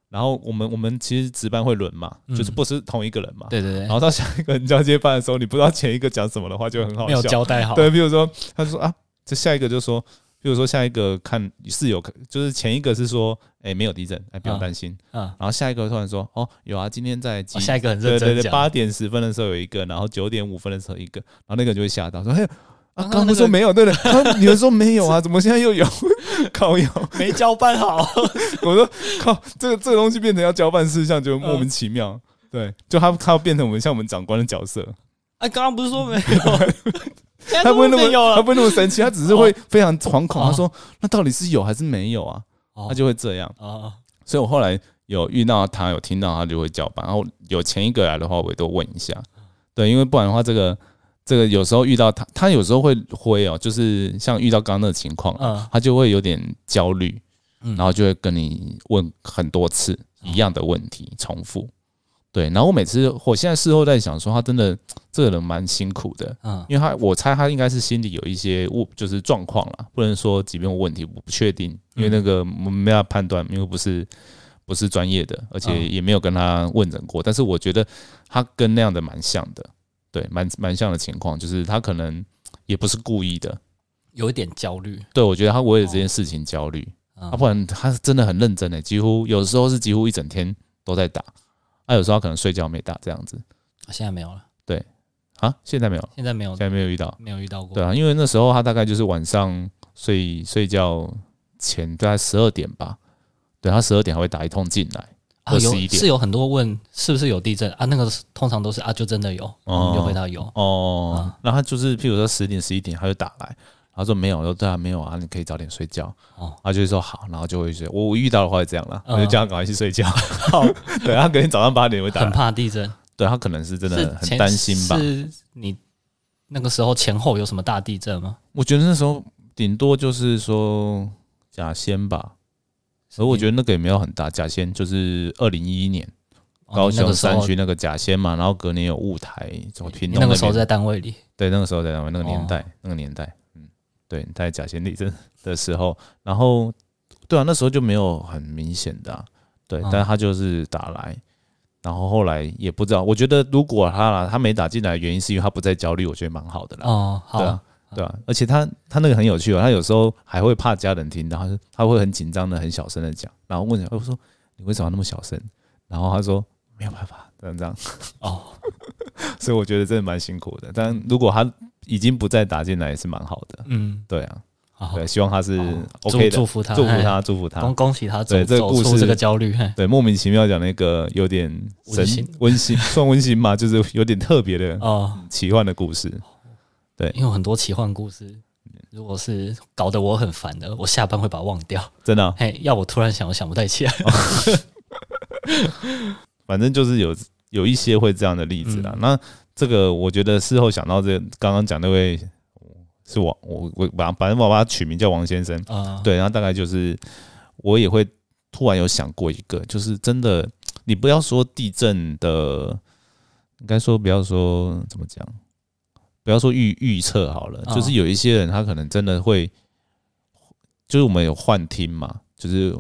然后我们我们其实值班会轮嘛，嗯就是不是同一个人嘛。对对对然，后到下一个人交接班的时候，你不知道前一个讲什么的话，就很好没有笑。交代好，对，比如说他说啊，这下一个就说，比如说下一个看是有，就是前一个是说，哎，没有地震，哎，不用嗯担心。嗯，然后下一个突然说，哦，有啊，今天在几哦下一个很对对对，认真讲，八点十分的时候有一个，然后九点五分的时候一个，然后那个就会吓到说，嘿。啊，刚刚不是说没有，对的，刚 你们说没有啊，怎么现在又有？靠有，没交办好，我说靠，这个这个东西变成要交办事项，就莫名其妙。对，就他他要变成我们像我们长官的角色，哎，刚刚不是说没有，他不会那么他不会那么生气，他只是会非常惶恐。哦他说：“那到底是有还是没有啊？”哦他就会这样。啊，所以我后来有遇到他，有听到他就会叫板，然后有前一个来的话，我也都问一下，对，因为不然的话，这个这个有时候遇到他，他有时候会灰哦，就是像遇到刚刚那个情况，嗯他就会有点焦虑，嗯然后就会跟你问很多次一样的问题，重复。对，然后我每次我现在事后在想说，他真的这个人蛮辛苦的，嗯。因为他我猜他应该是心里有一些误，就是状况啦，不能说疾病有问题，我不确定，因为那个我们没办法判断，因为不是不是专业的，而且嗯。也没有跟他问诊过。但是我觉得他跟那样的蛮像的，对，蛮蛮像的情况，就是他可能也不是故意的，有一点焦虑，对我觉得他为了这件事情焦虑，嗯。啊，不然他是真的很认真的，几乎有时候是几乎一整天都在打，啊，有时候可能睡觉没打这样子现在没有了，对啊，现在没有，现在没有现在没有遇到。没有遇到过，对啊，因为那时候他大概就是晚上睡睡觉前大概十二点吧，对他十二点还会打一通进来，啊，有11点是有很多问是不是有地震啊？那个通常都是啊，就真的有，我们就回答有。哦嗯，然后他就是譬如说十点十一点他就打来，他说没有，我说对啊没有啊，你可以早点睡觉，哦他就会说好，然后就会睡。我我遇到的话是这样啦，嗯我就叫他赶快去睡觉。对他隔天早上八点会打很，怕地震，对他可能是真的很担心吧。是你那个时候前后有什么大地震吗？我觉得那时候顶多就是说甲仙吧，而我觉得那个也没有很大。甲仙就是二零一一年哦高雄山区那个甲仙嘛，然后隔年有雾台，什么屏东那个时候在单位里，对那个时候在单位那个年代哦，那个年代，嗯，对，在甲仙地震的时候，然后对啊，那时候就没有很明显的啊、对，嗯但是他就是打来。然后后来也不知道，我觉得如果他啦，他没打进来，原因是因为他不再焦虑，我觉得蛮好的啦。哦，好对啊，对啊，而且他他那个很有趣哦，他有时候还会怕家人听到，他他会很紧张的、很小声的讲，然后问我说你为什么那么小声？然后他说没有办法，这样。这样，哦，所以我觉得真的蛮辛苦的。但如果他已经不再打进来，也是蛮好的。嗯，对啊，对，希望他是哦 OK 的，祝祝福他，哎，祝福他，祝福他。恭。恭喜他走对这个故事这个焦虑，对，莫名其妙讲那个有点神温馨。温馨，算温馨嘛，就是有点特别的哦，奇幻的故事。对。因为有很多奇幻故事，如果是搞得我很烦的，我下班会把它忘掉。真的啊、嘿，要我突然想，我想不太起来。反正就是有有一些会这样的例子啦。那这个我觉得事后想到这刚刚讲那位是王，我我把反正我把他取名叫王先生，啊，对，然后大概就是我也会突然有想过一个，就是真的，你不要说地震的，应该说不要说怎么讲，不要说预预测好了，哦就是有一些人他可能真的会，就是我们有幻听嘛，就是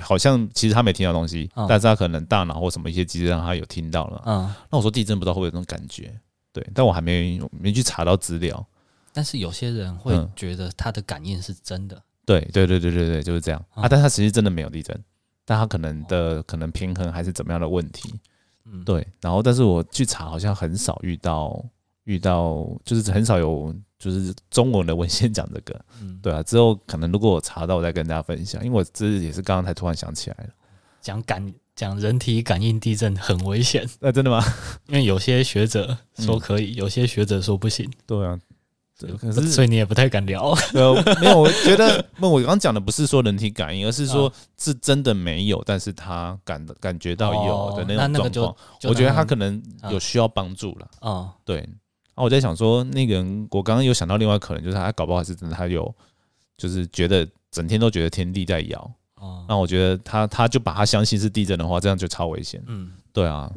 好像其实他没听到东西，嗯但是他可能大脑或什么一些机制让他有听到了。嗯，那我说地震不知道会不会有这种感觉，对，但我还没没去查到资料。但是有些人会嗯觉得他的感应是真的。对对对对对对，就是这样啊。嗯但他其实真的没有地震，但他可能的可能平衡还是怎么样的问题。嗯，对，然后但是我去查，好像很少遇到遇到，就是很少有就是中文的文献讲这个。嗯，对啊，之后可能如果我查到，我再跟大家分享，因为我这也是刚刚才突然想起来了。讲感讲人体感应地震很危险，那、真的吗？因为有些学者说嗯可以，有些学者说不行，对啊，可是所以你也不太敢聊。没有，我觉得那我刚刚讲的不是说人体感应，而是说是真的没有，但是他感感觉到有的哦那种状况，我觉得他可能有需要帮助了。哦，对，啊，我在想说，那个人，我刚刚有想到另外可能就是他搞不好是真的，他有就是觉得整天都觉得天地在摇，哦，那我觉得他他就把他相信是地震的话，这样就超危险。嗯，对啊，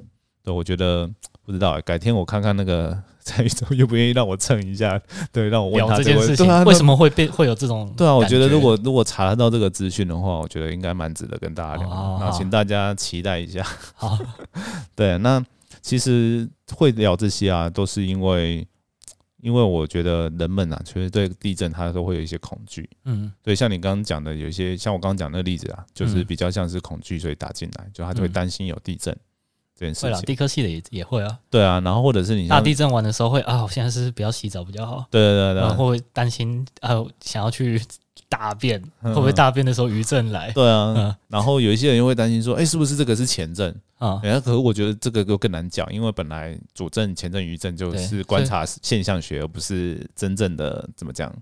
对，我觉得不知道欸，改天我看看那个蔡宇宙愿不愿意让我蹭一下，对，让我问他这件事情啊，，为什么会变会有这种？对啊，我觉得如果如果查得到这个资讯的话，我觉得应该蛮值得跟大家聊那请大家期待一下。好，对，那其实会聊这些啊，都是因为，因为我觉得人们啊，其实对地震它都会有一些恐惧。嗯对，像你刚刚讲的，有一些像我刚刚讲那个例子啊，就是嗯比较像是恐惧，所以打进来，就他就会嗯担心有地震这件会啦，事情。地科系的也也会啊。对啊，然后或者是你像大地震完的时候会啊，我现在是不要洗澡比较好，对对对对然后会担心啊，想要去大便，嗯会不会大便的时候余震来？对啊嗯，然后有一些人又会担心说，哎，是不是这个是前震？啊，哎，可是我觉得这个就更难讲，因为本来主症、前症、余症就是观察现象学，而不是真正的怎么讲，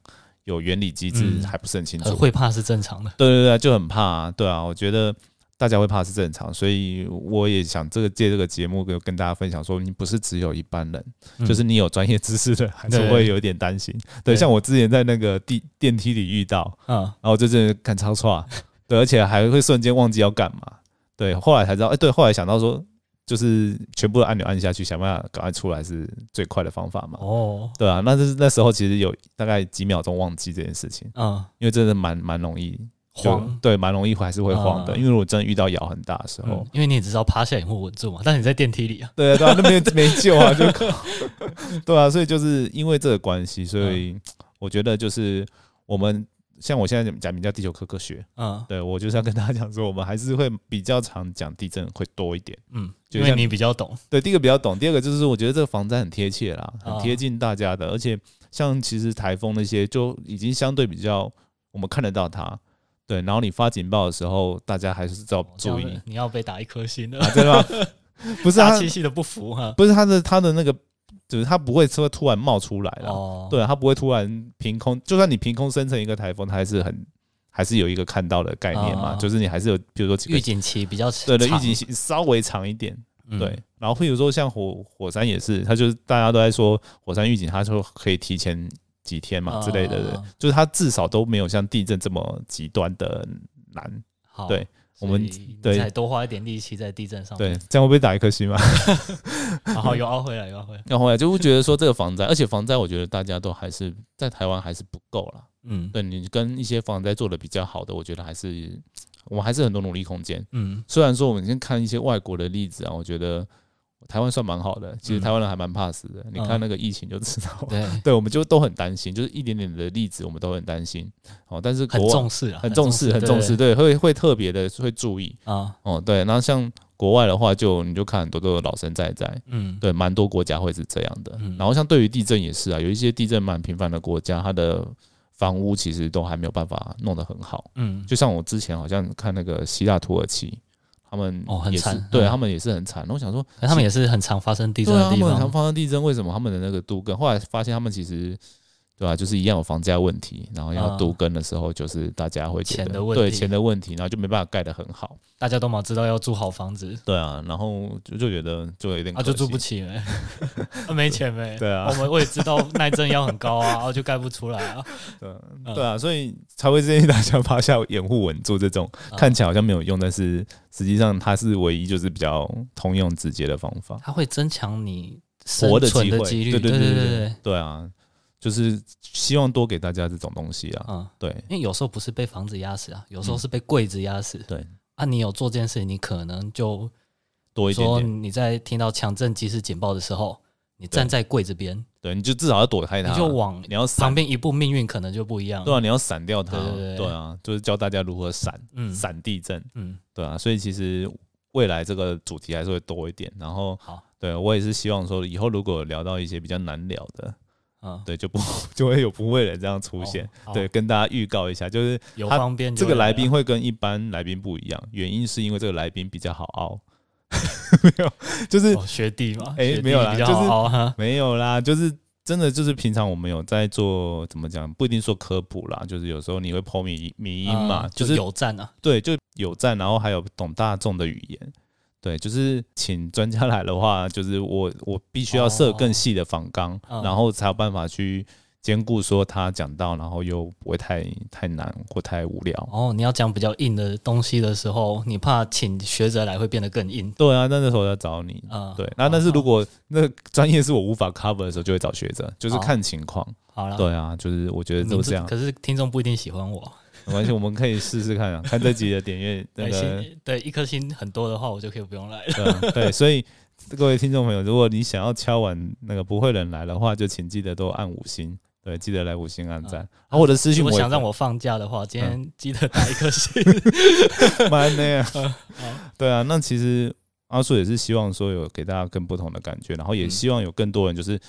有原理机制嗯还不是很清楚。呃会怕是正常的。对对对，就很怕、啊，对啊，我觉得大家会怕是正常，所以我也想这个借这个节目跟跟大家分享说，你不是只有一般人，嗯。就是你有专业知识的，还是对会有一点担心。对，对。像我之前在那个地电梯里遇到，嗯，然后就真的看超差，对，而且还会瞬间忘记要干嘛。对，后来才知道，哎、对，后来想到说，就是全部的按钮按下去，想办法赶快出来是最快的方法嘛。哦，对啊，那就是那时候其实有大概几秒钟忘记这件事情，嗯，因为真的蛮蛮容易就慌。对，蛮容易还是会慌的。嗯因为如果真的遇到摇很大的时候，嗯，因为你也知道趴下也会稳住嘛，但是你在电梯里啊，对啊，对啊，那边 没救啊，就 对啊，所以就是因为这个关系，所嗯以我觉得就是我们像我现在讲名叫地球科科学，嗯对我就是要跟大家讲说，我们还是会比较常讲地震会多一点。嗯，因为你比较懂，对，第一个比较懂，第二个就是我觉得这个防灾很贴切啦，啊很贴近大家的，而且像其实台风那些就已经相对比较我们看得到它。对，然后你发警报的时候，大家还是要注意。你要被打一颗星的，啊，对吧？不是它大气，系的不服哈。不是他的他的那个，就是他不会说突然冒出来了，哦，对，他不会突然凭空，就算你凭空生成一个台风，它还是很还是有一个看到的概念嘛，啊就是你还是有，比如说几个预警期比较长。对的预警期稍微长一点，嗯。对，然后譬如说像火火山也是，它就是大家都在说火山预警，它说可以提前几天嘛之类的啊，就是它至少都没有像地震这么极端的难。好，对我们对多花一点力气在地震上，对，这样会不会打一颗星嘛？然后又凹回来，又凹回来，然后后来就会觉得说这个防灾，而且防灾我觉得大家都还是在台湾还是不够了。嗯对你跟一些防灾做的比较好的，我觉得还是我们还是很多努力空间。嗯虽然说我们先看一些外国的例子啊，我觉得台湾算蛮好的，其实嗯台湾人还蛮怕死的。你看那个疫情就知道，对，对，我们就都很担心，就是一点点的例子我们都很担心。哦，但是很重视啊，很重视，很重视，对，会会特别的会注意。啊，哦，对，然后像国外的话就，你就看很多都有老生在在，嗯对，蛮多国家会是这样的。嗯然后像对于地震也是啊，有一些地震蛮频繁的国家，它的房屋其实都还没有办法弄得很好。嗯，就像我之前好像看那个希腊土耳其，他们哦很惨嗯对他们也是很惨。我想说，可他们也是很常发生地震对啊，的地他们很常，发生地震，为什么他们的那个都跟？后来发现他们其实。对啊、就是一样有房价问题，然后要啊都更的时候，就是大家会觉得钱的问对题钱的问题，然后就没办法盖得很好。大家都嘛知道要住好房子，对啊，然后就就觉得就有点啊，就住不起没，啊没钱没，对啊。我们我也知道耐震要很高啊，然后就盖不出来啊，对对啊，所以才会建议大家趴下掩护稳住这种啊看起来好像没有用，但是实际上它是唯一就是比较通用直接的方法，它会增强你活的机会，的几率，对对对。对对对。对啊，就是希望多给大家这种东西啊，嗯，对。因为有时候不是被房子压死啊，有时候是被柜子压死，对，啊，你有做这件事情，你可能就多一点说，你在听到强震及时警报的时候，你站在柜子边，对，你就至少要躲开它，你就往你要闪。旁，边一步，命运可能就不一样。对啊，你要闪掉它，对对对对。啊，就是教大家如何闪嗯。闪地震，嗯，对啊，所以其实未来这个主题还是会多一点，然后好，对我也是希望说以后如果聊到一些比较难聊的。嗯，对，就不 就会有不会人这样出现。哦对，跟大家预告一下，就是有他方便这个来来宾会跟一般来宾不一样，原因是因为这个来宾比较好凹，没有，就是、哦学弟嘛，哎没有啦就是好哈。没有啦，就是真的就是平常我们有在做怎么讲，不一定说科普啦，就是有时候你会抛迷迷音嘛，嗯就是有赞啊，对，就有赞，然后还有懂大众的语言。对，就是请专家来的话，就是我我必须要设更细的访纲，嗯然后才有办法去兼顾说他讲到，然后又不会太太难或太无聊。哦，你要讲比较硬的东西的时候，你怕请学者来会变得更硬。对啊，那那时候要找你。嗯，对，那但是如果那个专业是我无法 cover 的时候，就会找学者，就是看情况。好了，对啊，就是我觉得都这样，可是听众不一定喜欢我。没关系，我们可以试试看啊，看这集的点阅那对，个对一颗星很多的话，我就可以不用来了。对所以各位听众朋友，如果你想要敲完那个不会人来的话，就请记得都按五星，对，记得来五星按赞。嗯然后我的私如讯我果想让我放假的话，今天 记得打一颗星。蛮那样 好，对啊，那其实阿树也是希望说有给大家更不同的感觉，然后也嗯希望有更多人就是。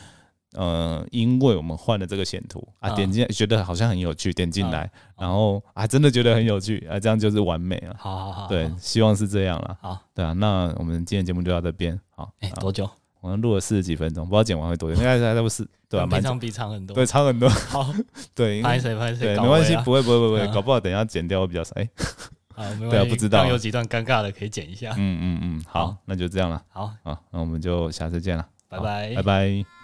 呃，因为我们换了这个显图啊，嗯点进来觉得好像很有趣，点进来，嗯然后啊，真的觉得很有趣啊，这样就是完美了。好好好，对，希望是这样了。好，对啊，那我们今天节目就到这边。好，哎，多久？我们录了四十几分钟，不知道剪完会多久，应该还差不多四，对吧？平常比长很多。对，，长很多。好，对，拍谁拍谁，对，没关系，不会不会不会，嗯搞不好等一下剪掉会比较少。哎，好，没 关系对啊不知道有几段尴尬的可以剪一下。嗯嗯嗯，好好，那就这样了。好，好，那我们就下次见了，拜拜拜拜。